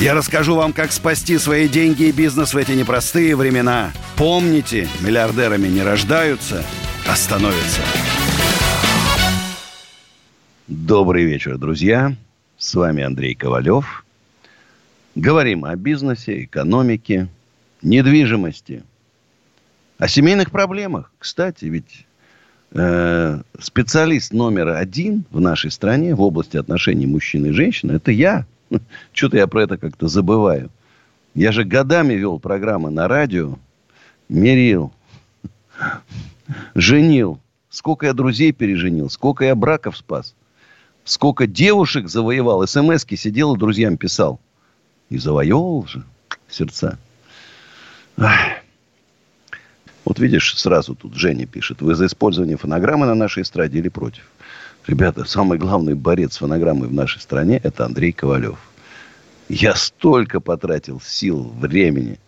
Я расскажу вам, как спасти свои деньги и бизнес в эти непростые времена. Помните, миллиардерами не рождаются, а становятся. Добрый вечер, друзья. С вами Андрей Ковалев. Говорим о бизнесе, экономике, недвижимости, о семейных проблемах. Кстати, ведь э, специалист номер один в нашей стране в области отношений мужчины и женщины – это я. Что-то я про это как-то забываю. Я же годами вел программы на радио, мерил, женил. Сколько я друзей переженил, сколько я браков спас, сколько девушек завоевал. СМСки сидел и друзьям писал. И завоевывал же сердца. Вот видишь, сразу тут Женя пишет. Вы за использование фонограммы на нашей эстраде или против? Ребята, самый главный борец с фонограммой в нашей стране – это Андрей Ковалев. Я столько потратил сил, времени.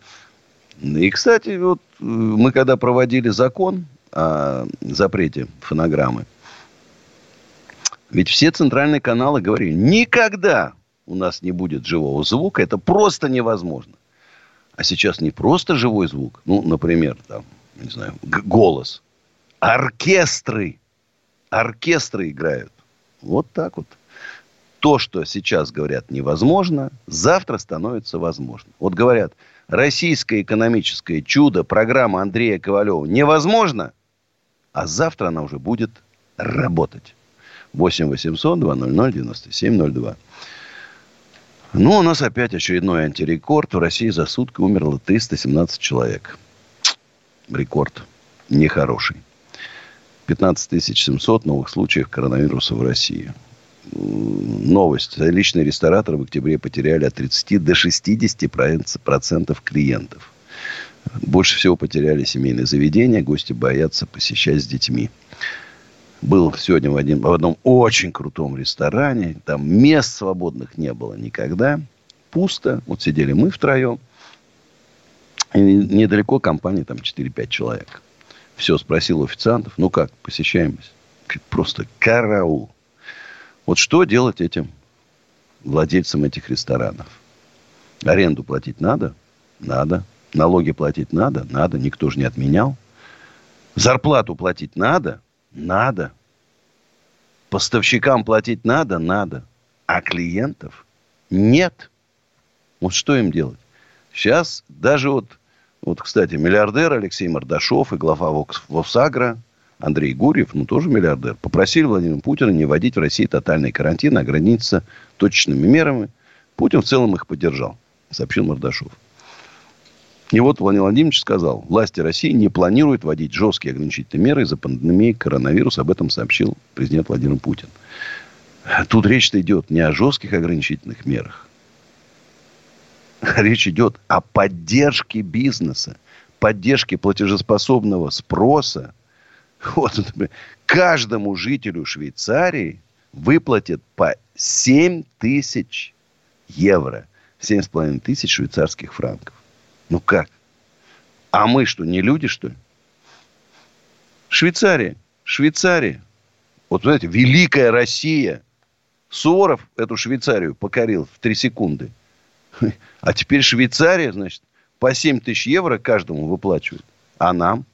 И, кстати, вот э, мы когда проводили закон о запрете фонограммы, ведь все центральные каналы говорили, никогда у нас не будет живого звука, это просто невозможно. А сейчас не просто живой звук, ну, например, там, не знаю, голос. Оркестры. Оркестры играют. Вот так вот. То, что сейчас говорят невозможно, завтра становится возможно. Вот говорят, российское экономическое чудо, программа Андрея Ковалева невозможно, а завтра она уже будет работать. 8 800 200 9702. Ну, у нас опять очередной антирекорд. В России за сутки умерло 317 человек рекорд нехороший. 15 700 новых случаев коронавируса в России. Новость. Личные рестораторы в октябре потеряли от 30 до 60 процентов клиентов. Больше всего потеряли семейные заведения. Гости боятся посещать с детьми. Был сегодня в, один, в одном очень крутом ресторане. Там мест свободных не было никогда. Пусто. Вот сидели мы втроем. И недалеко компания, там 4-5 человек. Все, спросил официантов, ну как, посещаемость? Просто караул. Вот что делать этим владельцам этих ресторанов? Аренду платить надо? Надо. Налоги платить надо? Надо. Никто же не отменял. Зарплату платить надо? Надо. Поставщикам платить надо? Надо. А клиентов нет. Вот что им делать? Сейчас даже вот, вот, кстати, миллиардер Алексей Мордашов и глава Воксагра Андрей Гурьев, ну, тоже миллиардер, попросили Владимира Путина не вводить в России тотальный карантин, а ограничиться точечными мерами. Путин в целом их поддержал, сообщил Мордашов. И вот Владимир Владимирович сказал, власти России не планируют вводить жесткие ограничительные меры из-за пандемии коронавируса. Об этом сообщил президент Владимир Путин. Тут речь-то идет не о жестких ограничительных мерах, речь идет о поддержке бизнеса, поддержке платежеспособного спроса. Вот, например, каждому жителю Швейцарии выплатят по 7 тысяч евро. 7,5 тысяч швейцарских франков. Ну как? А мы что, не люди, что ли? Швейцария. Швейцария. Вот, знаете, великая Россия. Суворов эту Швейцарию покорил в три секунды. А теперь Швейцария, значит, по 7 тысяч евро каждому выплачивает. А нам?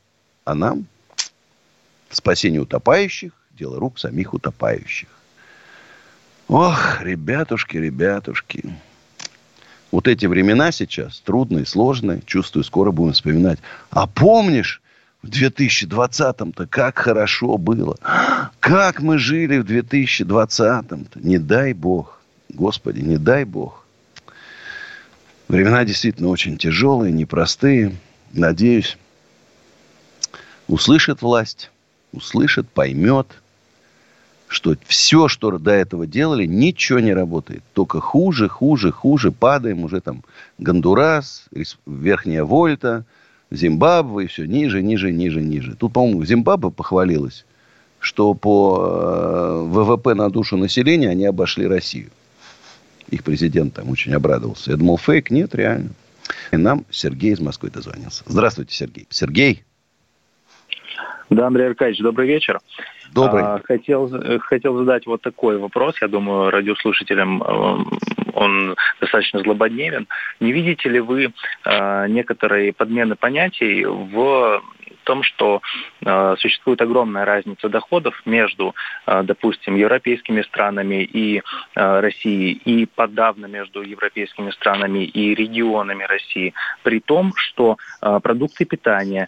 А нам? Спасение утопающих – дело рук самих утопающих. Ох, ребятушки, ребятушки. Вот эти времена сейчас трудные, сложные. Чувствую, скоро будем вспоминать. А помнишь, в 2020-м-то как хорошо было. Как мы жили в 2020-м-то. Не дай Бог. Господи, не дай Бог. Времена действительно очень тяжелые, непростые. Надеюсь, услышит власть, услышит, поймет, что все, что до этого делали, ничего не работает. Только хуже, хуже, хуже. Падаем уже там Гондурас, Верхняя Вольта, Зимбабве, и все ниже, ниже, ниже, ниже. Тут, по-моему, Зимбабве похвалилась, что по э, ВВП на душу населения они обошли Россию. Их президент там очень обрадовался. Я думал, фейк, нет, реально. И нам Сергей из Москвы дозвонился. Здравствуйте, Сергей. Сергей. Да, Андрей Аркадьевич, добрый вечер. Добрый. А, хотел, хотел задать вот такой вопрос. Я думаю, радиослушателям э, он достаточно злободневен. Не видите ли вы э, некоторые подмены понятий в том, что э, существует огромная разница доходов между, э, допустим, европейскими странами и э, Россией, и подавно между европейскими странами и регионами России, при том, что э, продукты питания,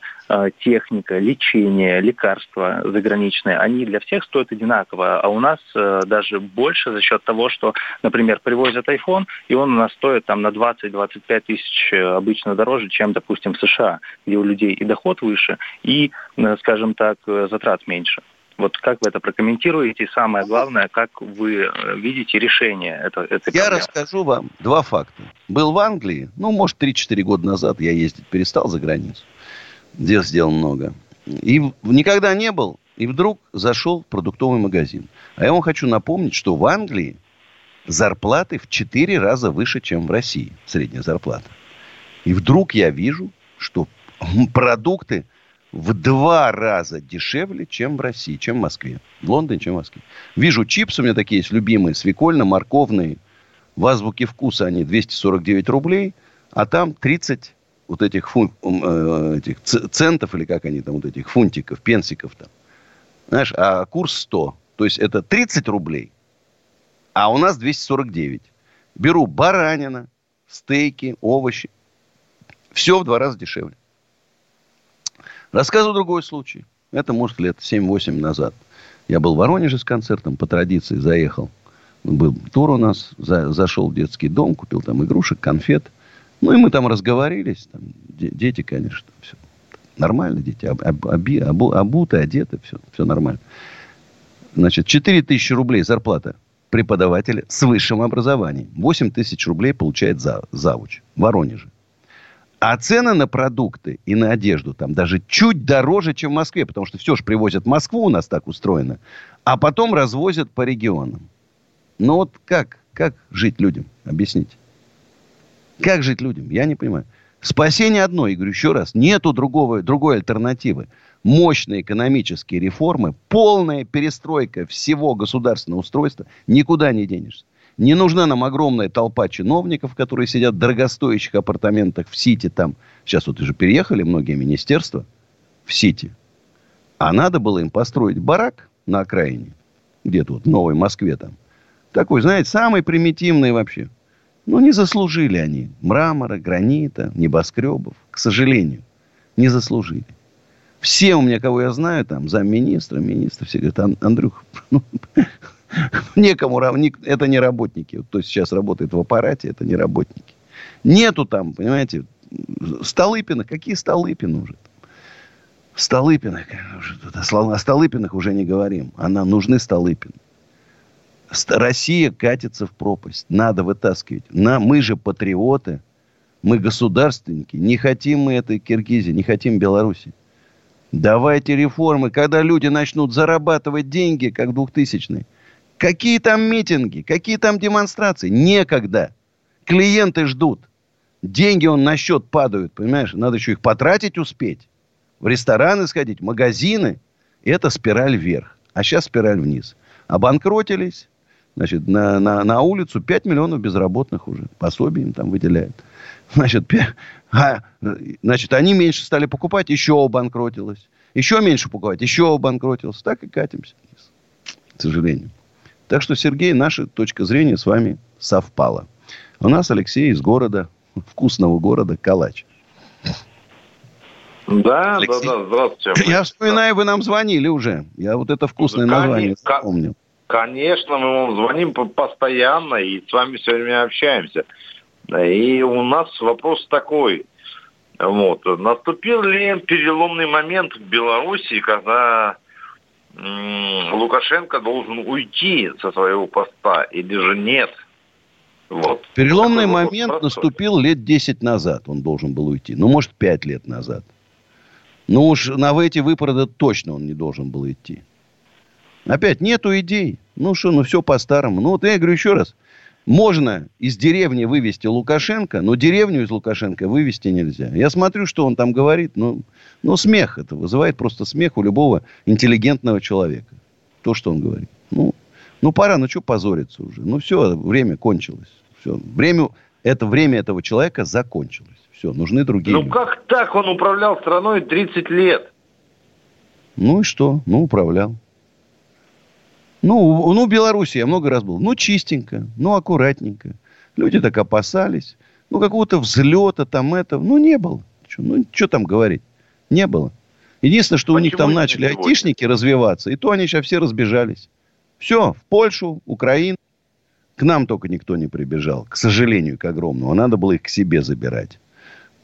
техника, лечение, лекарства заграничные, они для всех стоят одинаково, а у нас э, даже больше за счет того, что, например, привозят iPhone, и он у нас стоит там на 20-25 тысяч э, обычно дороже, чем, допустим, в США, где у людей и доход выше, и, э, скажем так, э, затрат меньше. Вот как вы это прокомментируете? И самое главное, как вы э, видите решение это, этой Я проблемы? расскажу вам два факта. Был в Англии, ну, может, 3-4 года назад я ездить перестал за границу. Дел сделал много. И никогда не был. И вдруг зашел в продуктовый магазин. А я вам хочу напомнить, что в Англии зарплаты в 4 раза выше, чем в России. Средняя зарплата. И вдруг я вижу, что продукты в два раза дешевле, чем в России, чем в Москве. В Лондоне, чем в Москве. Вижу чипсы у меня такие есть любимые, свекольно-морковные. В азбуке вкуса они 249 рублей, а там 30 вот этих, фун, э, этих центов, или как они там, вот этих фунтиков, пенсиков там. Знаешь, а курс 100. То есть это 30 рублей, а у нас 249. Беру баранина, стейки, овощи. Все в два раза дешевле. Рассказываю другой случай. Это, может, лет 7-8 назад. Я был в Воронеже с концертом, по традиции заехал. Был тур у нас, за, зашел в детский дом, купил там игрушек, конфет. Ну, и мы там разговорились. Там, дети, конечно, все нормально, дети об, об, обу, обуты, одеты, все, все нормально. Значит, 4 тысячи рублей зарплата преподавателя с высшим образованием. 8 тысяч рублей получает за, завуч в Воронеже. А цены на продукты и на одежду там даже чуть дороже, чем в Москве, потому что все же привозят в Москву, у нас так устроено, а потом развозят по регионам. Ну вот как, как жить людям? Объясните. Как жить людям? Я не понимаю. Спасение одно, и говорю еще раз, нету другого, другой альтернативы. Мощные экономические реформы, полная перестройка всего государственного устройства, никуда не денешься. Не нужна нам огромная толпа чиновников, которые сидят в дорогостоящих апартаментах в Сити там. Сейчас вот уже переехали многие министерства в Сити. А надо было им построить барак на окраине. Где-то вот в Новой Москве там. Такой, знаете, самый примитивный вообще. Ну, не заслужили они мрамора, гранита, небоскребов. К сожалению, не заслужили. Все у меня, кого я знаю, там, замминистра, министра, все говорят, Андрюх, ну, Некому, это не работники. Кто сейчас работает в аппарате, это не работники. Нету там, понимаете, Столыпина. Какие Столыпины уже? Столыпина. О Столыпинах уже не говорим. Она нужны Столыпины. Россия катится в пропасть. Надо вытаскивать. На, мы же патриоты. Мы государственники. Не хотим мы этой Киргизии, не хотим Беларуси. Давайте реформы. Когда люди начнут зарабатывать деньги, как 2000-е, Какие там митинги, какие там демонстрации? Некогда. Клиенты ждут. Деньги он на счет падают, понимаешь? Надо еще их потратить успеть. В рестораны сходить, в магазины. Это спираль вверх. А сейчас спираль вниз. Обанкротились. Значит, на, на, на улицу 5 миллионов безработных уже. Пособие им там выделяют. Значит, 5, а, значит, они меньше стали покупать, еще обанкротилось. Еще меньше покупать, еще обанкротилось. Так и катимся. К сожалению. Так что, Сергей, наша точка зрения с вами совпала. У нас Алексей из города, вкусного города Калач. Да, Алексей. да, да, здравствуйте. Я вспоминаю, вы нам звонили уже. Я вот это вкусное да, название вспомнил. Конечно, мы вам звоним постоянно и с вами все время общаемся. И у нас вопрос такой. Вот. Наступил ли переломный момент в Беларуси, когда Лукашенко должен уйти со своего поста или же нет? Вот. Переломный момент вот наступил лет 10 назад. Он должен был уйти. Ну, может, 5 лет назад. Ну уж на эти выборы точно он не должен был идти. Опять нету идей. Ну что, ну все по-старому. Ну вот я говорю еще раз. Можно из деревни вывести Лукашенко, но деревню из Лукашенко вывести нельзя. Я смотрю, что он там говорит. Ну, ну смех. Это вызывает просто смех у любого интеллигентного человека. То, что он говорит. Ну, ну пора, ну что позориться уже. Ну все, время кончилось. Все. Время, это время этого человека закончилось. Все, нужны другие. Ну люди. как так он управлял страной 30 лет? Ну и что? Ну, управлял. Ну, ну, Белоруссия, я много раз был. Ну, чистенько, ну, аккуратненько. Люди так опасались. Ну, какого-то взлета там это. Ну, не было. Что, ну, что там говорить? Не было. Единственное, что Почему у них там начали сегодня? айтишники развиваться, и то они сейчас все разбежались. Все, в Польшу, Украину. К нам только никто не прибежал. К сожалению, к огромному. А надо было их к себе забирать.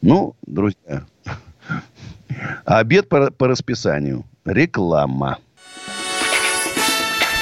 Ну, друзья, обед по, по расписанию. Реклама.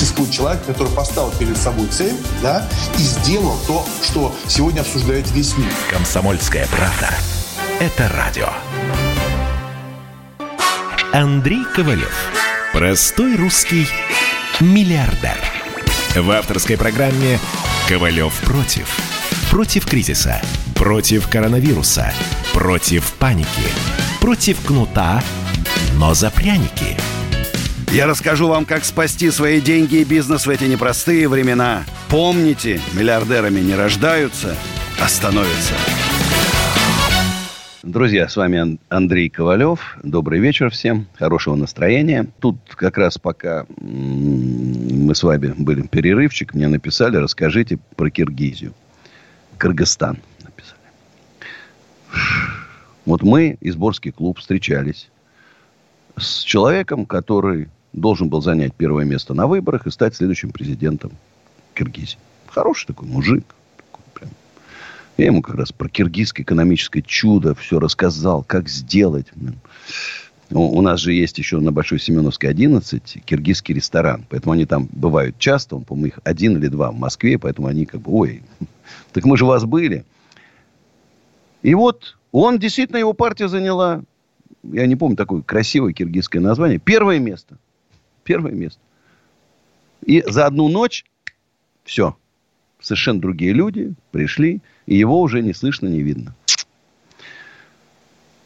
существует человек, который поставил перед собой цель, да, и сделал то, что сегодня обсуждает весь мир. Комсомольская правда. Это радио. Андрей Ковалев. Простой русский миллиардер. В авторской программе «Ковалев против». Против кризиса. Против коронавируса. Против паники. Против кнута, но за пряники – я расскажу вам, как спасти свои деньги и бизнес в эти непростые времена. Помните, миллиардерами не рождаются, а становятся. Друзья, с вами Андрей Ковалев. Добрый вечер всем. Хорошего настроения. Тут как раз пока мы с вами были перерывчик, мне написали, расскажите про Киргизию. Кыргызстан написали. Вот мы, Изборский клуб, встречались с человеком, который должен был занять первое место на выборах и стать следующим президентом Киргизии. Хороший такой мужик. Такой прям. Я ему как раз про киргизское экономическое чудо все рассказал, как сделать. У нас же есть еще на Большой Семеновской 11 киргизский ресторан. Поэтому они там бывают часто. Он, по-моему, их один или два в Москве. Поэтому они как бы, ой, так мы же вас были. И вот он, действительно, его партия заняла, я не помню такое красивое киргизское название, первое место – Первое место. И за одну ночь все. Совершенно другие люди пришли, и его уже не слышно, не видно.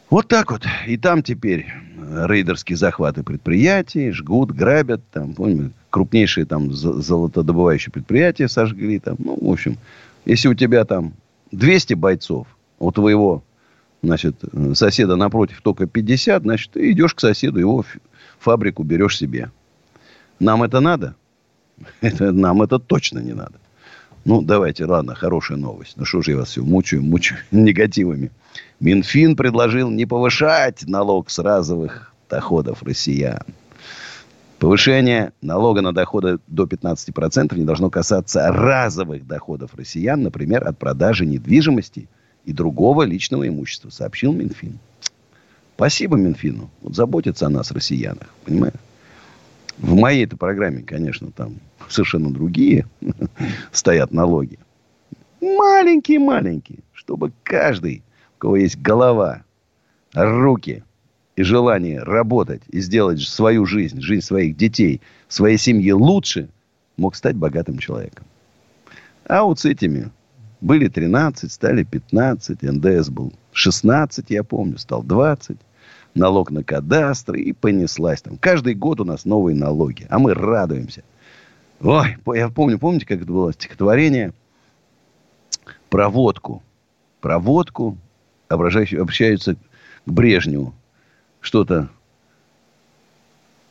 Вот так вот. И там теперь рейдерские захваты предприятий, жгут, грабят. Там, помню, крупнейшие там золотодобывающие предприятия сожгли. Там. Ну, в общем, если у тебя там 200 бойцов, у твоего значит, соседа напротив только 50, значит, ты идешь к соседу, его фабрику берешь себе. Нам это надо? Это, нам это точно не надо. Ну, давайте, ладно, хорошая новость. Ну, что же я вас все мучаю, мучаю негативами. Минфин предложил не повышать налог с разовых доходов россиян. Повышение налога на доходы до 15% не должно касаться разовых доходов россиян, например, от продажи недвижимости и другого личного имущества, сообщил Минфин. Спасибо Минфину. Вот заботится о нас, россиянах. Понимаешь? В моей-то программе, конечно, там совершенно другие стоят налоги. Маленькие-маленькие. Чтобы каждый, у кого есть голова, руки и желание работать и сделать свою жизнь, жизнь своих детей, своей семьи лучше, мог стать богатым человеком. А вот с этими были 13, стали 15, НДС был 16, я помню, стал 20 налог на кадастры, и понеслась там. Каждый год у нас новые налоги, а мы радуемся. Ой, я помню, помните, как это было стихотворение про водку. Про водку обращаются к Брежневу. Что-то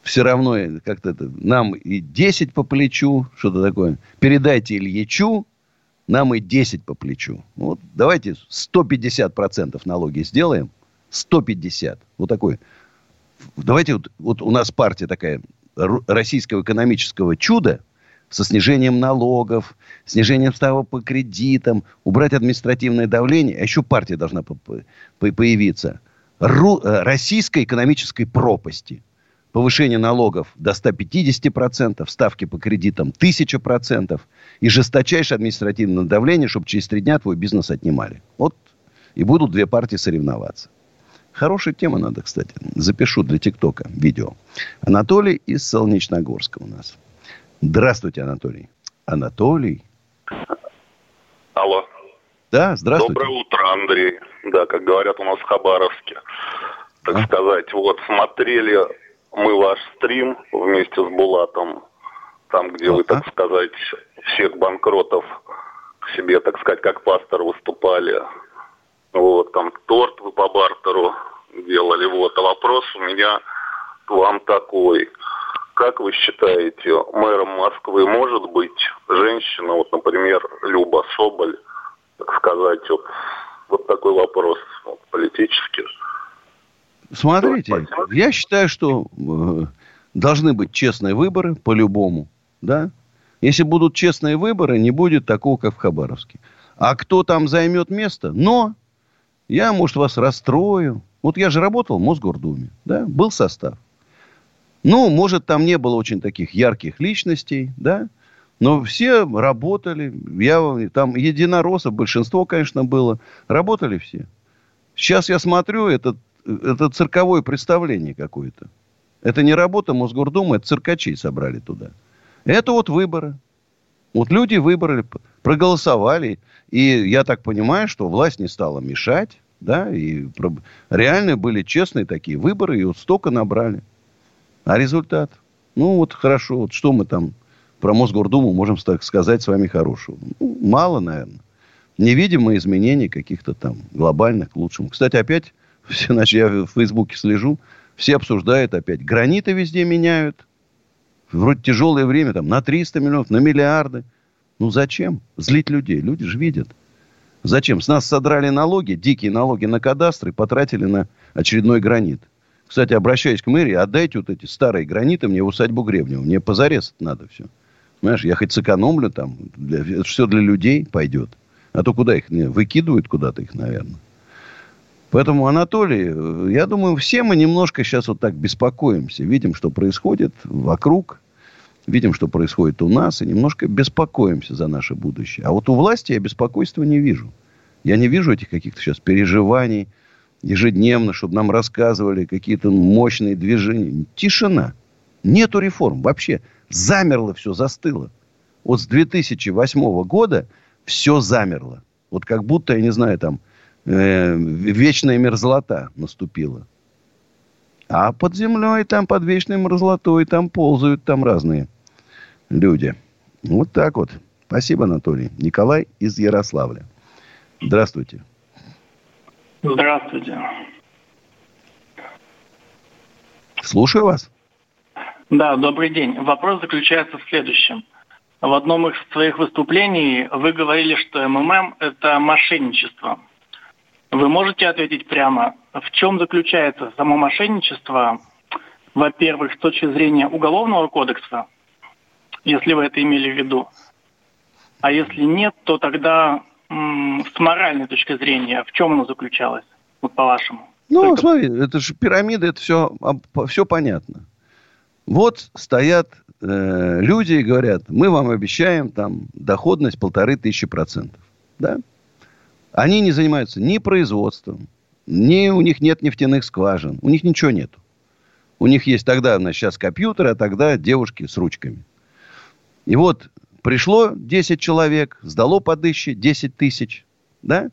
все равно как-то это, нам и 10 по плечу, что-то такое. Передайте Ильичу, нам и 10 по плечу. Вот давайте 150% налоги сделаем. 150. Вот такой. Давайте вот, вот у нас партия такая российского экономического чуда со снижением налогов, снижением ставок по кредитам, убрать административное давление. А еще партия должна появиться. Ру, э, российской экономической пропасти – повышение налогов до 150%, ставки по кредитам 1000% и жесточайшее административное давление, чтобы через три дня твой бизнес отнимали. Вот и будут две партии соревноваться. Хорошая тема надо, кстати. Запишу для ТикТока видео. Анатолий из Солнечногорска у нас. Здравствуйте, Анатолий. Анатолий. Алло. Да, здравствуйте. Доброе утро, Андрей. Да, как говорят у нас в Хабаровске. Так а? сказать, вот смотрели мы ваш стрим вместе с Булатом, там, где вы, так сказать, всех банкротов к себе, так сказать, как пастор выступали. Вот, там торт вы по бартеру делали. Вот, а вопрос у меня к вам такой. Как вы считаете, мэром Москвы может быть женщина, вот, например, Люба Соболь, так сказать, вот, вот такой вопрос вот, политический. Смотрите, я считаю, что э, должны быть честные выборы по-любому, да. Если будут честные выборы, не будет такого, как в Хабаровске. А кто там займет место? Но я, может, вас расстрою. Вот я же работал в Мосгордуме, да, был состав. Ну, может, там не было очень таких ярких личностей, да, но все работали. Я, там единороссов, большинство, конечно, было. Работали все. Сейчас я смотрю, этот это цирковое представление какое-то. Это не работа Мосгордумы, это циркачей собрали туда. Это вот выборы. Вот люди выбрали, проголосовали. И я так понимаю, что власть не стала мешать. Да, и реально были честные такие выборы, и вот столько набрали. А результат? Ну, вот хорошо, вот что мы там про Мосгордуму можем так сказать с вами хорошего? Ну, мало, наверное. Невидимые изменения каких-то там глобальных к лучшему. Кстати, опять все, значит, я в Фейсбуке слежу, все обсуждают опять. Граниты везде меняют. Вроде тяжелое время, там, на 300 миллионов, на миллиарды. Ну, зачем? Злить людей. Люди же видят. Зачем? С нас содрали налоги, дикие налоги на кадастры, потратили на очередной гранит. Кстати, обращаясь к мэрии, отдайте вот эти старые граниты мне в усадьбу Гребнева. Мне позарез надо все. Понимаешь, я хоть сэкономлю там. Для, это все для людей пойдет. А то куда их? Выкидывают куда-то их, наверное. Поэтому, Анатолий, э, я думаю, все мы немножко сейчас вот так беспокоимся. Видим, что происходит вокруг, видим, что происходит у нас, и немножко беспокоимся за наше будущее. А вот у власти я беспокойства не вижу. Я не вижу этих каких-то сейчас переживаний ежедневно, чтобы нам рассказывали какие-то мощные движения. Тишина. Нету реформ вообще. Замерло все, застыло. Вот с 2008 года все замерло. Вот как будто, я не знаю, там э, вечная мерзлота наступила. А под землей, там под вечной мерзлотой, там ползают там разные люди. Вот так вот. Спасибо, Анатолий. Николай из Ярославля. Здравствуйте. Здравствуйте. Слушаю вас. Да, добрый день. Вопрос заключается в следующем. В одном из своих выступлений вы говорили, что МММ – это мошенничество – вы можете ответить прямо, в чем заключается само мошенничество, во-первых, с точки зрения Уголовного кодекса, если вы это имели в виду, а если нет, то тогда с моральной точки зрения, в чем оно заключалось, вот по-вашему? Ну, Только... смотри, это же пирамида, это все, все понятно. Вот стоят э, люди и говорят, мы вам обещаем там доходность полторы тысячи процентов. Да? Они не занимаются ни производством, ни у них нет нефтяных скважин. У них ничего нет. У них есть тогда, значит, сейчас компьютеры, а тогда девушки с ручками. И вот пришло 10 человек, сдало по дыще 10 тысяч. Да?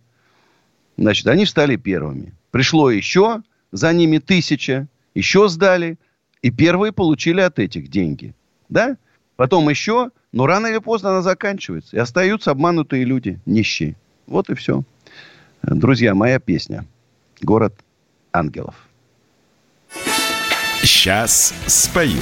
Значит, они стали первыми. Пришло еще, за ними тысяча, еще сдали, и первые получили от этих деньги. Да? Потом еще, но рано или поздно она заканчивается. И остаются обманутые люди, нищие. Вот и все. Друзья, моя песня. Город ангелов. Сейчас спою.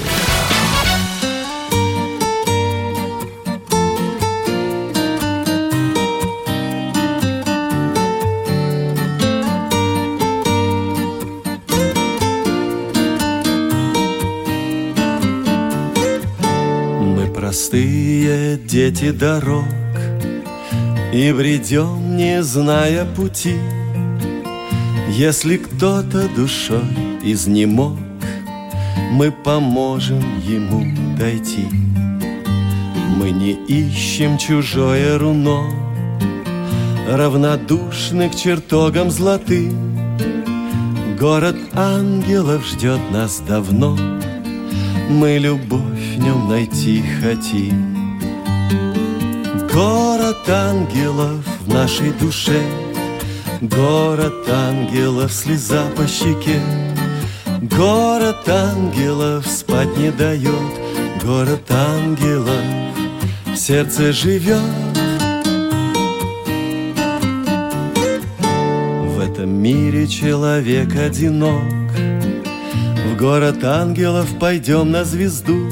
Простые дети дорог И бредем, не зная пути. Если кто-то душой изнемог Мы поможем ему дойти. Мы не ищем чужое руно Равнодушны к чертогам золотым Город ангелов ждет нас давно Мы любовь в нем найти хотим. Город ангелов в нашей душе Город ангелов, слеза по щеке. Город ангелов спать не дает Город ангелов в сердце живет. В этом мире человек одинок город ангелов пойдем на звезду.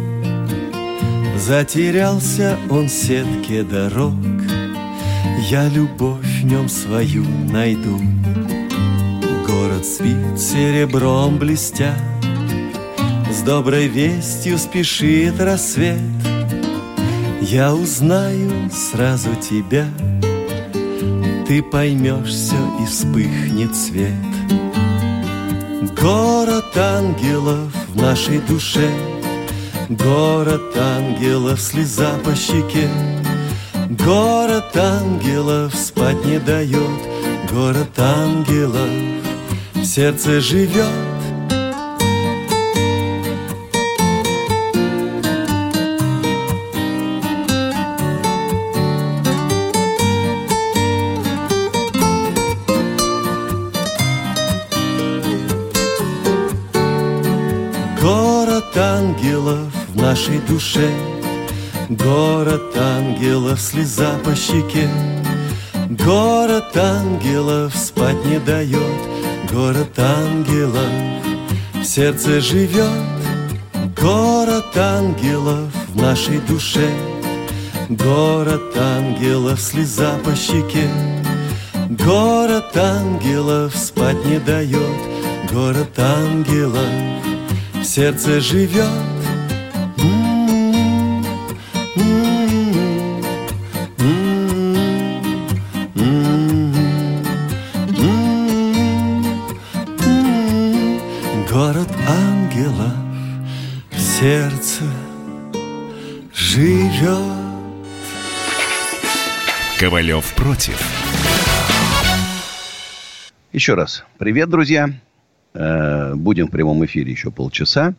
Затерялся он в сетке дорог. Я любовь в нем свою найду. Город спит серебром блестя С доброй вестью спешит рассвет. Я узнаю сразу тебя. Ты поймешь все и вспыхнет свет. Город ангелов в нашей душе. Город ангелов, слеза по щеке. Город ангелов спать не дает. Город ангелов в сердце живет нашей душе. Город ангелов, слеза по щеке. Город ангелов спать не дает. Город ангелов в сердце живет. Город ангелов в нашей душе. Город ангелов, слеза по щеке. Город ангелов спать не дает. Город ангелов в сердце живет Ковалев против. Еще раз. Привет, друзья. Э, Будем в прямом эфире еще полчаса.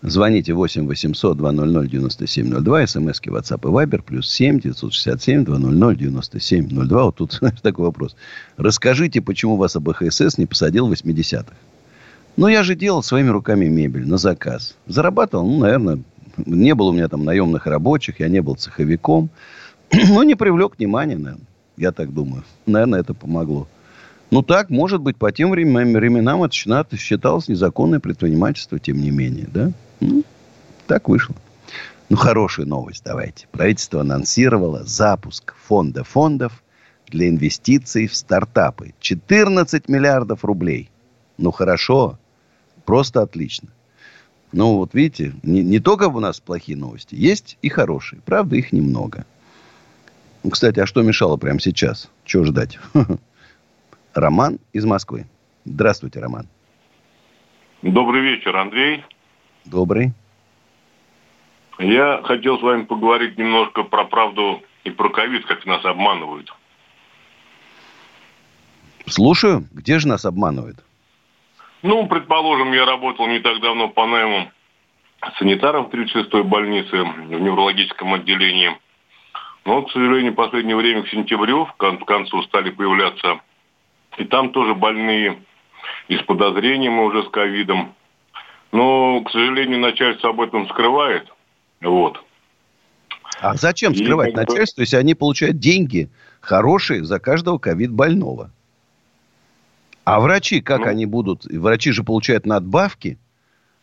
Звоните 8 800 200 9702. СМСки WhatsApp и Viber. Плюс 7 967 200 9702. Вот тут такой вопрос. Расскажите, почему вас АБХСС не посадил в 80-х? Ну, я же делал своими руками мебель на заказ. Зарабатывал, ну, наверное, не было у меня там наемных рабочих. Я не был цеховиком. Но не привлек внимания, наверное. Я так думаю. Наверное, это помогло. Ну так, может быть, по тем временам, это считалось незаконное предпринимательство, тем не менее, да? Ну, так вышло. Ну, хорошая новость давайте. Правительство анонсировало запуск фонда фондов для инвестиций в стартапы. 14 миллиардов рублей. Ну, хорошо. Просто отлично. Ну, вот видите, не, не только у нас плохие новости, есть и хорошие. Правда, их немного. Кстати, а что мешало прямо сейчас? Чего ждать? Роман из Москвы. Здравствуйте, Роман. Добрый вечер, Андрей. Добрый. Я хотел с вами поговорить немножко про правду и про ковид, как нас обманывают. Слушаю. Где же нас обманывают? Ну, предположим, я работал не так давно по найму санитаром в 36-й больнице в неврологическом отделении. Но, к сожалению, в последнее время, к сентябрю, к кон- к концу стали появляться и там тоже больные и с подозрением и уже с ковидом. Но, к сожалению, начальство об этом скрывает. Вот. А зачем И скрывать бы- начальство, если они получают деньги хорошие за каждого ковид больного? А врачи, как Ну. они будут? Врачи же получают надбавки.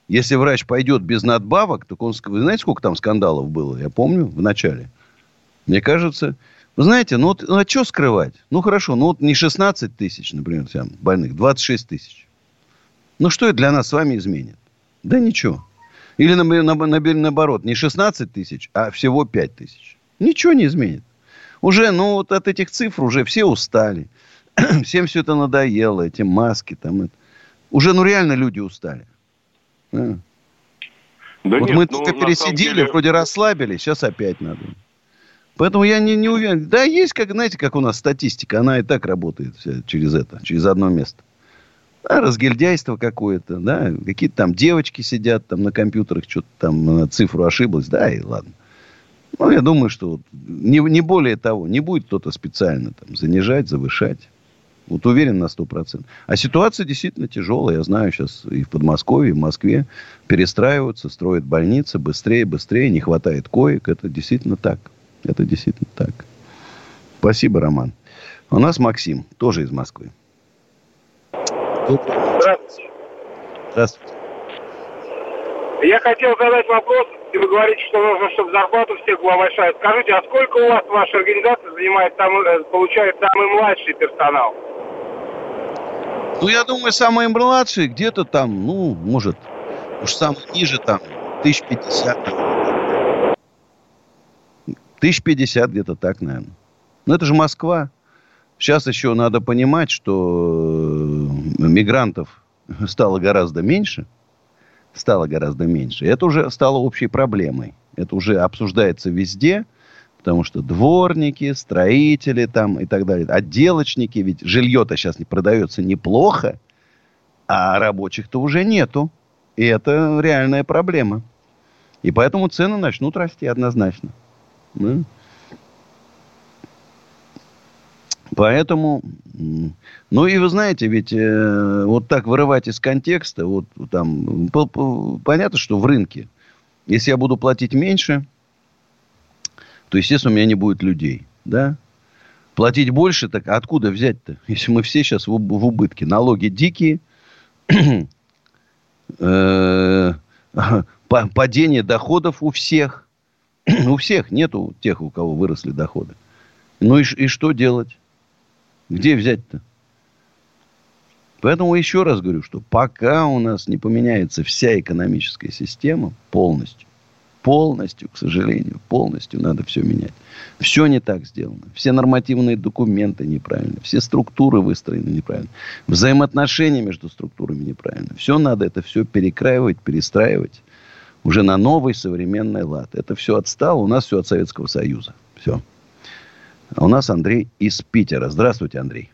Если врач пойдет без надбавок, так он... Вы знаете, сколько там скандалов было? Я помню в начале. Мне кажется... Вы знаете, ну, вот, ну а что скрывать? Ну, хорошо, ну вот не 16 тысяч, например, там, больных, 26 тысяч. Ну, что это для нас с вами изменит? Да ничего. Или на, на, на, наоборот, не 16 тысяч, а всего 5 тысяч. Ничего не изменит. Уже, ну, вот от этих цифр уже все устали. Всем все это надоело, эти маски там. Это. Уже, ну, реально люди устали. Да. Да вот нет, мы ну, только пересидели, деле... вроде расслабились, сейчас опять надо. Поэтому я не, не уверен. Да, есть, как, знаете, как у нас статистика, она и так работает вся через это, через одно место. Да, разгильдяйство какое-то, да, какие-то там девочки сидят там на компьютерах, что-то там цифру ошиблась, да, и ладно. Ну, я думаю, что не, не более того, не будет кто-то специально там занижать, завышать. Вот уверен на сто процентов. А ситуация действительно тяжелая. Я знаю, сейчас и в Подмосковье, и в Москве перестраиваются, строят больницы быстрее, быстрее, не хватает коек. Это действительно так. Это действительно так. Спасибо, Роман. У нас Максим, тоже из Москвы. Здравствуйте. Здравствуйте. Я хотел задать вопрос, и вы говорите, что нужно, чтобы зарплата у всех была большая. Скажите, а сколько у вас ваша организация занимает, самый, э, получает самый младший персонал? Ну, я думаю, самые младшие где-то там, ну, может, уж самый ниже там, 1050. 1050 где-то так, наверное. Но это же Москва. Сейчас еще надо понимать, что э, мигрантов стало гораздо меньше. Стало гораздо меньше. Это уже стало общей проблемой. Это уже обсуждается везде. Потому что дворники, строители там и так далее, отделочники, ведь жилье-то сейчас не продается неплохо, а рабочих-то уже нету. И это реальная проблема. И поэтому цены начнут расти однозначно. Да? Поэтому, ну и вы знаете, ведь э, вот так вырывать из контекста, вот там, по, по, понятно, что в рынке, если я буду платить меньше, то, естественно, у меня не будет людей, да? Платить больше, так откуда взять-то? Если мы все сейчас в, в убытке. Налоги дикие, э, падение доходов у всех, у всех нету тех, у кого выросли доходы. Ну и, и что делать? Где взять-то? Поэтому еще раз говорю, что пока у нас не поменяется вся экономическая система полностью, полностью, к сожалению, полностью надо все менять. Все не так сделано. Все нормативные документы неправильно. Все структуры выстроены неправильно. Взаимоотношения между структурами неправильно. Все надо это все перекраивать, перестраивать уже на новый современный лад. Это все отстало. У нас все от Советского Союза. Все. А у нас Андрей из Питера. Здравствуйте, Андрей.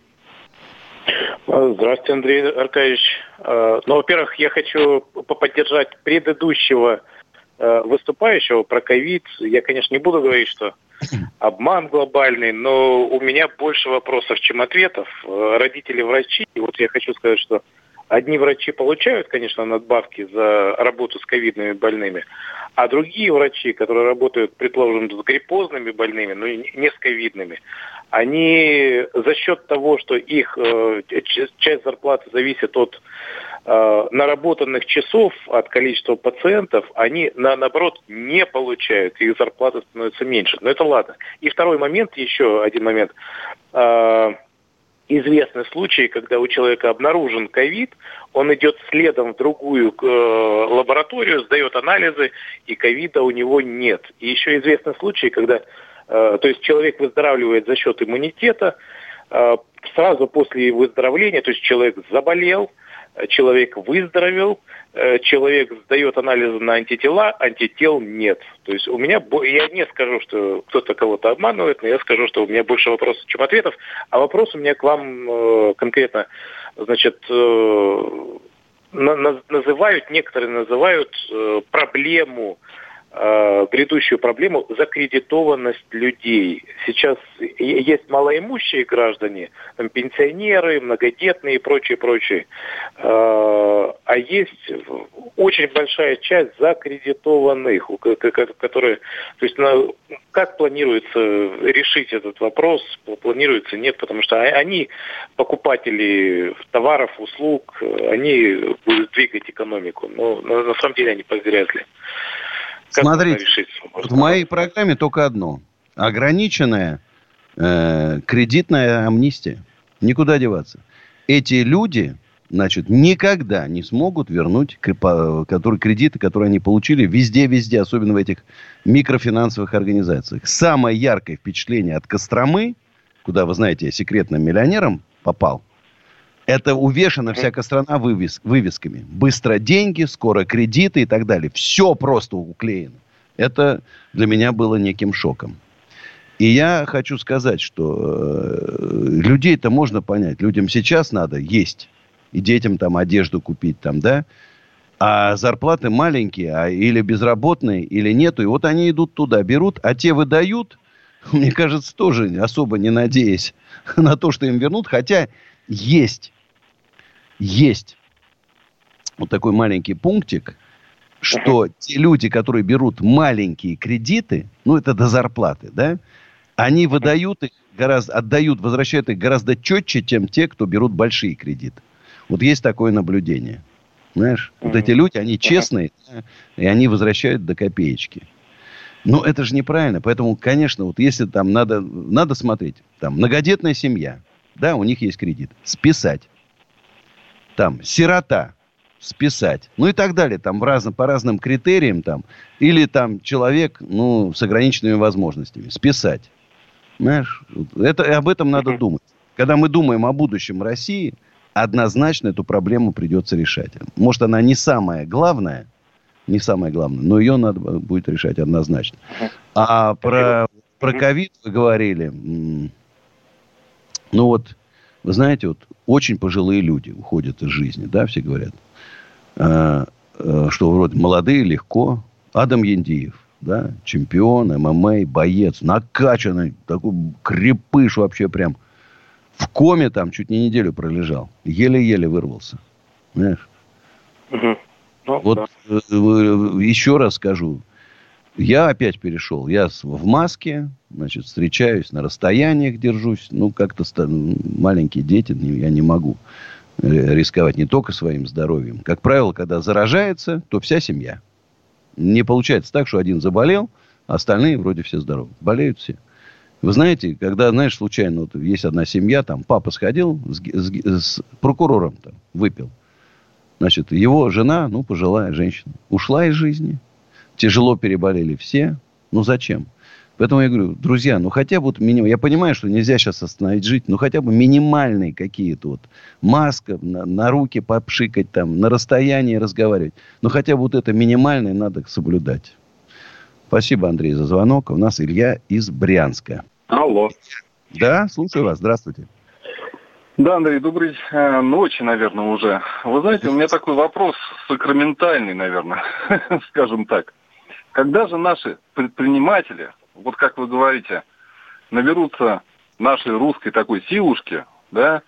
А, здравствуйте, Андрей Аркадьевич. А, ну, во-первых, я хочу поддержать предыдущего выступающего про ковид. Я, конечно, не буду говорить, что обман глобальный, но у меня больше вопросов, чем ответов. Родители врачи, и вот я хочу сказать, что Одни врачи получают, конечно, надбавки за работу с ковидными больными, а другие врачи, которые работают, предположим, с гриппозными больными, но не с ковидными, они за счет того, что их э, часть зарплаты зависит от э, наработанных часов, от количества пациентов, они, на, наоборот, не получают, их зарплата становится меньше. Но это ладно. И второй момент, еще один момент. Известны случаи, когда у человека обнаружен ковид, он идет следом в другую э, лабораторию, сдает анализы, и ковида у него нет. И еще известны случаи, когда э, то есть человек выздоравливает за счет иммунитета, э, сразу после выздоровления, то есть человек заболел, человек выздоровел, Э, человек сдает анализы на антитела, антител нет. То есть у меня, я не скажу, что кто-то кого-то обманывает, но я скажу, что у меня больше вопросов, чем ответов. А вопрос у меня к вам э, конкретно, значит, э, называют, некоторые называют проблему э, грядущую проблему закредитованность людей. Сейчас есть малоимущие граждане, там, пенсионеры, многодетные и прочее, прочее. Э, а есть очень большая часть закредитованных, которые, то есть, как планируется решить этот вопрос, планируется нет, потому что они покупатели товаров, услуг, они будут двигать экономику. Но на, самом деле они погрязли. Как Смотрите, в моей программе только одно. Ограниченная э, кредитная амнистия. Никуда деваться. Эти люди значит, никогда не смогут вернуть которые, кредиты, которые они получили везде-везде, особенно в этих микрофинансовых организациях. Самое яркое впечатление от Костромы, куда, вы знаете, я секретным миллионером попал, это увешана вся страна вывес, вывесками. Быстро деньги, скоро кредиты и так далее. Все просто уклеено. Это для меня было неким шоком. И я хочу сказать, что э, людей-то можно понять. Людям сейчас надо есть. И детям там одежду купить там, да? А зарплаты маленькие, а или безработные, или нету. И вот они идут туда, берут, а те выдают, мне кажется, тоже особо не надеясь на то, что им вернут. Хотя есть, есть вот такой маленький пунктик, что те люди, которые берут маленькие кредиты, ну, это до зарплаты, да, они выдают их гораздо, отдают, возвращают их гораздо четче, чем те, кто берут большие кредиты. Вот есть такое наблюдение. Знаешь, вот эти люди, они честные, и они возвращают до копеечки. Но это же неправильно. Поэтому, конечно, вот если там надо, надо смотреть, там, многодетная семья, да, у них есть кредит, списать. Там, сирота, списать. Ну и так далее, там разно, по разным критериям там. Или там человек, ну, с ограниченными возможностями, списать. Знаешь, это, об этом надо думать. Когда мы думаем о будущем России, однозначно эту проблему придется решать. Может, она не самая главная, не самое главное, но ее надо будет решать однозначно. А про, про ковид вы говорили. Ну вот, вы знаете, вот очень пожилые люди уходят из жизни, да, все говорят. А, а, что вроде молодые легко. Адам Яндиев да, чемпион, ММА, боец, накачанный, такой крепыш вообще прям. В коме там чуть не неделю пролежал. Еле-еле вырвался. Знаешь? Угу. Ну, вот да. Э, еще раз скажу. Я опять перешел. Я в маске, значит, встречаюсь на расстояниях, держусь. Ну, как-то маленькие дети, я не могу э, рисковать не только своим здоровьем. Как правило, когда заражается, то вся семья. Не получается так, что один заболел, а остальные вроде все здоровы. Болеют все. Вы знаете, когда, знаешь, случайно, вот есть одна семья, там папа сходил с, с, с прокурором, там, выпил. Значит, его жена, ну, пожилая женщина, ушла из жизни. Тяжело переболели все. Ну, зачем? Поэтому я говорю, друзья, ну хотя бы вот минимум, я понимаю, что нельзя сейчас остановить жить, но хотя бы минимальные какие-то вот маска, на, на руки попшикать там, на расстоянии разговаривать. Но хотя бы вот это минимальное надо соблюдать. Спасибо, Андрей, за звонок. У нас Илья из Брянска. Алло. Да, слушаю вас. Здравствуйте. Да, Андрей, доброй э, ночи, наверное, уже. Вы знаете, у меня такой вопрос сакраментальный, наверное, скажем так. Когда же наши предприниматели вот как вы говорите, наберутся нашей русской такой силушки, да,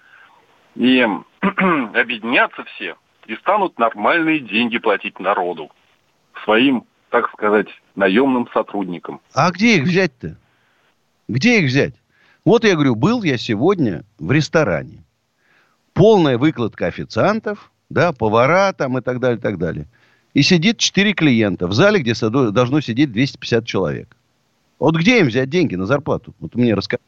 и объединятся все, и станут нормальные деньги платить народу, своим, так сказать, наемным сотрудникам. А где их взять-то? Где их взять? Вот я говорю, был я сегодня в ресторане. Полная выкладка официантов, да, повара там и так далее, и так далее. И сидит 4 клиента в зале, где должно сидеть 250 человек. Вот где им взять деньги на зарплату? Вот мне расскажите.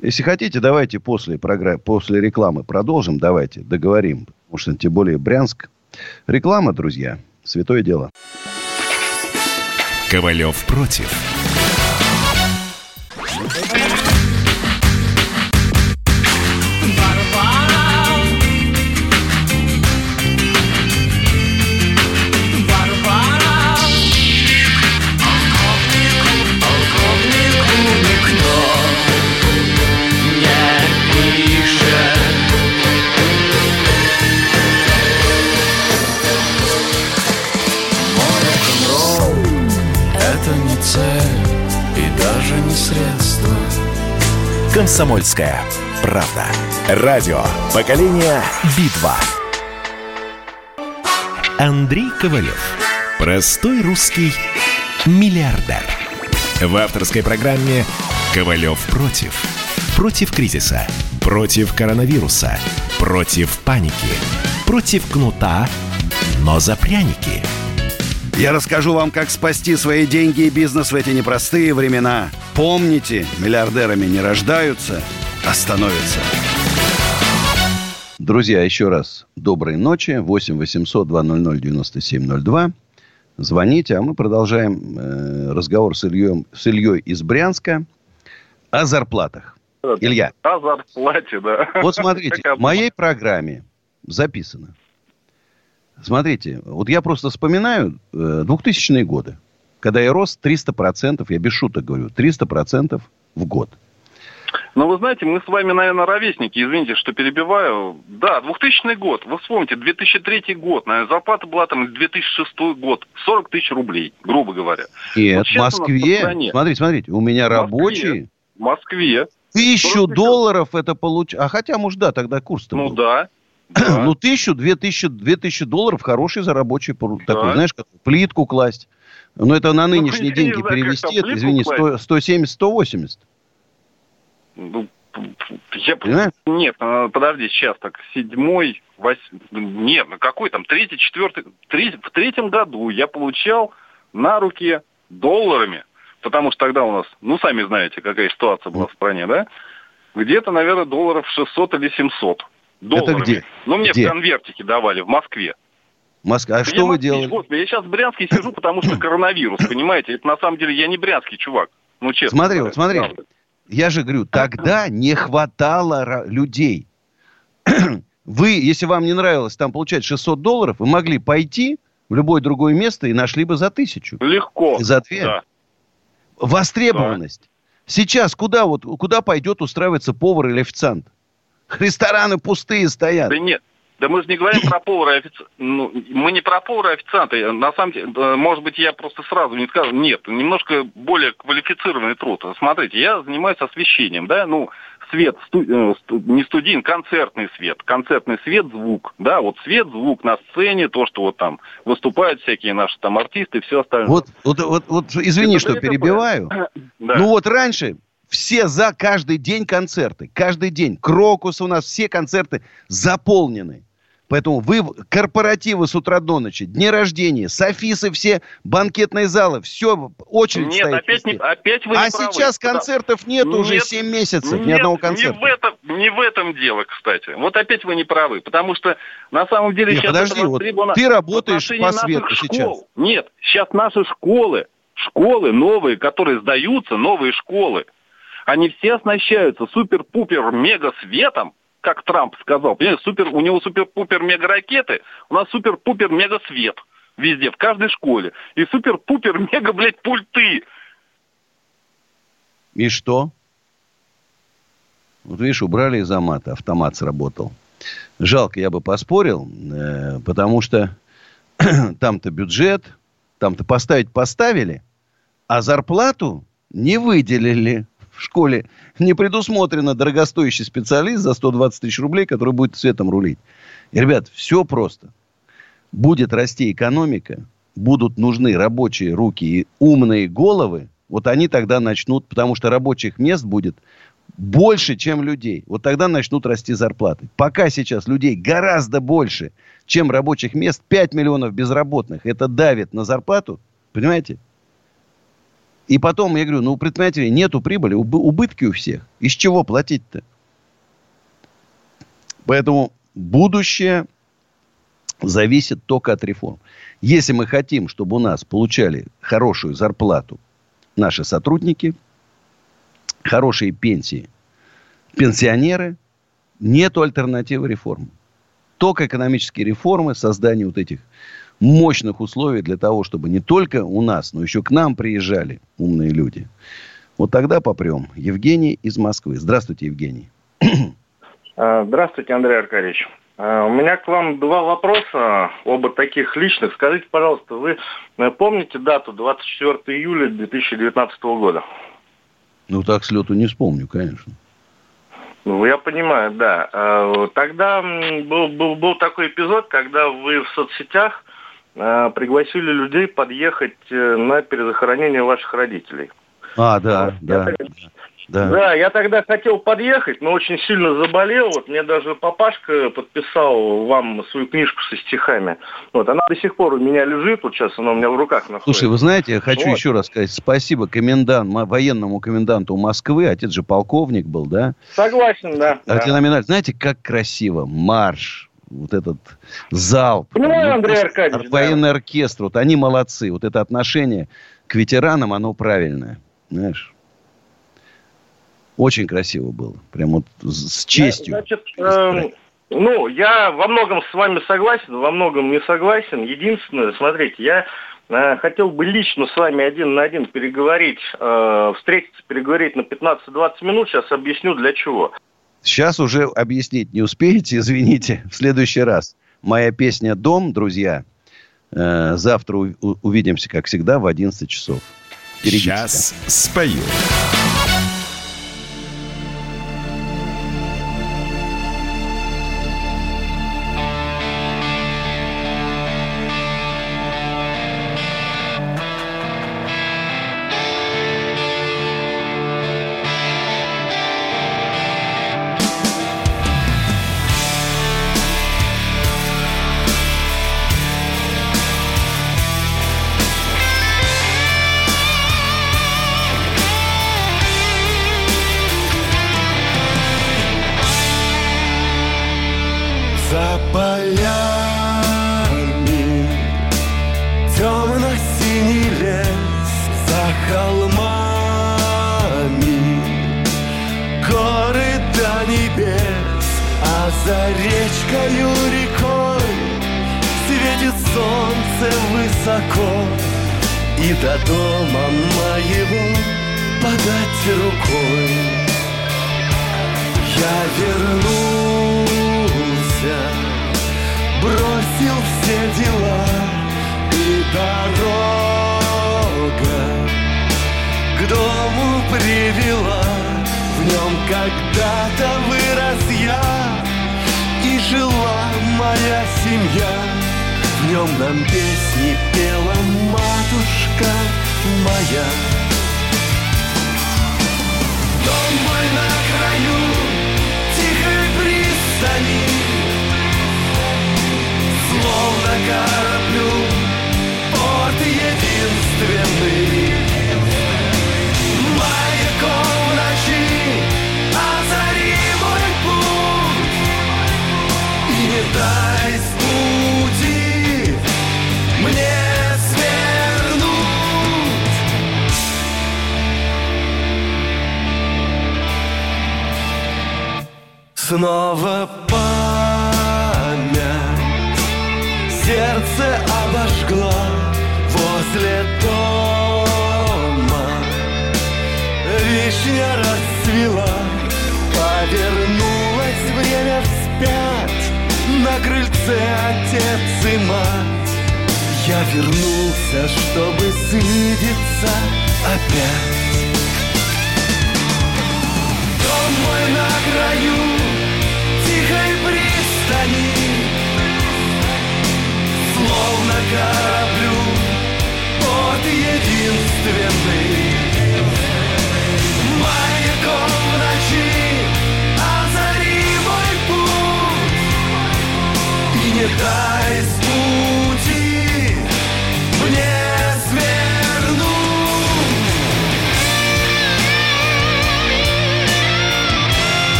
Если хотите, давайте после, программы, после рекламы продолжим. Давайте договорим. Потому что тем более Брянск. Реклама, друзья. Святое дело. Ковалев против. «Комсомольская правда». Радио «Поколение Битва». Андрей Ковалев. Простой русский миллиардер. В авторской программе «Ковалев против». Против кризиса. Против коронавируса. Против паники. Против кнута, но за пряники. Я расскажу вам, как спасти свои деньги и бизнес в эти непростые времена – Помните, миллиардерами не рождаются, а становятся. Друзья, еще раз доброй ночи. 8 800 200 9702. Звоните, а мы продолжаем э, разговор с Ильей, с Ильей из Брянска о зарплатах. Илья. О зарплате, да. Вот смотрите, в моей программе записано. Смотрите, вот я просто вспоминаю э, 2000-е годы, когда я рос 300%, я без шуток говорю, 300% в год. Но вы знаете, мы с вами, наверное, ровесники, извините, что перебиваю. Да, 2000 год, вы вспомните, 2003 год, наверное, зарплата была там 2006 год, 40 тысяч рублей, грубо говоря. Нет, Вот в Москве, смотрите, смотрите, у меня В рабочие, В Москве. тысячу долларов это получ... А хотя, может, да, тогда курс-то Ну был. да. Ну, тысячу, две тысячи, две тысячи долларов хороший за рабочий пору- такой, знаешь, как плитку класть. Но это на нынешние я не деньги знаю, перевести, это, извини, класть. 170, 180. Ну, я... Нет, а, подожди, сейчас так, седьмой, восьмой, нет, ну какой там, третий, четвертый, третий- в третьем году я получал на руки долларами, потому что тогда у нас, ну, сами знаете, какая ситуация была в стране, да? Где-то, наверное, долларов 600 или 700 долларами. где? Ну, мне Где? в конвертике давали в Москве. Москва. А Да что вы делали? Господи, я сейчас в Брянске сижу, потому что коронавирус, понимаете? Это на самом деле я не брянский чувак. Ну, честно. Смотри, вот смотри. правда. Я же говорю, тогда не хватало людей. Вы, если вам не нравилось там получать 600 долларов, вы могли пойти в любое другое место и нашли бы за тысячу. Легко. За две. Да. Востребованность. Сейчас куда вот куда пойдет устраиваться повар или официант? Рестораны пустые стоят. Да нет. Да мы же не говорим про повара и официанта. Ну, мы не про повара и официанта. На самом деле, да, может быть, я просто сразу не скажу. Нет, немножко более квалифицированный труд. Смотрите, я занимаюсь освещением, да, ну, свет, сту- э, сту- не студийный, концертный свет. Концертный свет, звук, да, вот свет, звук на сцене, то, что вот там выступают всякие наши там артисты и все остальное. Вот, вот, вот, вот, извини, Это что перебиваю. Да. Ну вот раньше все за каждый день концерты. Каждый день. Крокус у нас, все концерты заполнены. Поэтому вы, корпоративы с утра до ночи, дни рождения, софисы все, банкетные залы, все, очередь Нет, стоит опять, не, везде. опять вы А не правы. сейчас концертов нет уже Нет, 7 месяцев, ни нет, одного концерта. Не в, этом, не в этом дело, кстати. Вот опять вы не правы. Потому что на самом деле Нет, сейчас подожди, вот ты работаешь по свету сейчас. Нет, сейчас наши школы, школы новые, которые сдаются, новые школы, они все оснащаются супер-пупер мега светом, как Трамп сказал. Супер, у него супер-пупер мега ракеты, у нас супер-пупер мега свет везде, в каждой школе. И супер-пупер мега, блядь, пульты. И что? Вот видишь, убрали из автомата, автомат сработал. Жалко, я бы поспорил, э, потому что там-то бюджет, там-то поставить поставили, а зарплату не выделили в школе. Не предусмотрено дорогостоящий специалист за 120 тысяч рублей, который будет светом рулить. И, ребят, все просто. Будет расти экономика, будут нужны рабочие руки и умные головы, вот они тогда начнут, потому что рабочих мест будет больше, чем людей. Вот тогда начнут расти зарплаты. Пока сейчас людей гораздо больше, чем рабочих мест, 5 миллионов безработных. Это давит на зарплату, понимаете? И потом, я говорю, ну, у предпринимателей нету прибыли, убы- убытки у всех. Из чего платить-то? Поэтому будущее зависит только от реформ. Если мы хотим, чтобы у нас получали хорошую зарплату наши сотрудники, хорошие пенсии, пенсионеры, нету альтернативы реформ. Только экономические реформы, создание вот этих мощных условий для того, чтобы не только у нас, но еще к нам приезжали умные люди. Вот тогда попрем. Евгений из Москвы. Здравствуйте, Евгений. А, Здравствуйте, Андрей Аркадьевич. А, У меня к вам два вопроса, оба таких личных. Скажите, пожалуйста, вы э, помните дату 24 июля 2019 года? Ну, так с лету не вспомню, конечно. Ну, я понимаю, да. А, Тогда был, был, был такой эпизод, когда вы в соцсетях пригласили людей подъехать э, на перезахоронение ваших родителей. А, да, да, Я да. Да, я тогда хотел подъехать, но очень сильно заболел. Вот мне даже папашка подписал вам свою книжку со стихами. Вот она до сих пор у меня лежит, вот сейчас она у меня в руках находится. Слушай, вы знаете, я хочу Вот. еще раз сказать спасибо комендант, военному коменданту Москвы. Отец же полковник был, да? Согласен, да. да. Артиноминаль. Знаете, как красиво. Марш. Вот этот залп. Понимаю, Ну, Андрей Аркадьевич, да. Военный оркестр. Вот они молодцы. Вот это отношение к ветеранам, оно правильное. Знаешь? Очень красиво было. Прям вот с с честью. Значит, эм, ну, я во многом с вами согласен, во многом не согласен. Единственное, смотрите, я э, хотел бы лично с вами один на один переговорить, э, встретиться, переговорить на 15-20 минут. Сейчас объясню для чего. Сейчас уже объяснить не успеете, извините. В следующий раз. Моя песня «Дом», друзья. Э, завтра у- увидимся, как всегда, в 11 часов. Сейчас спою.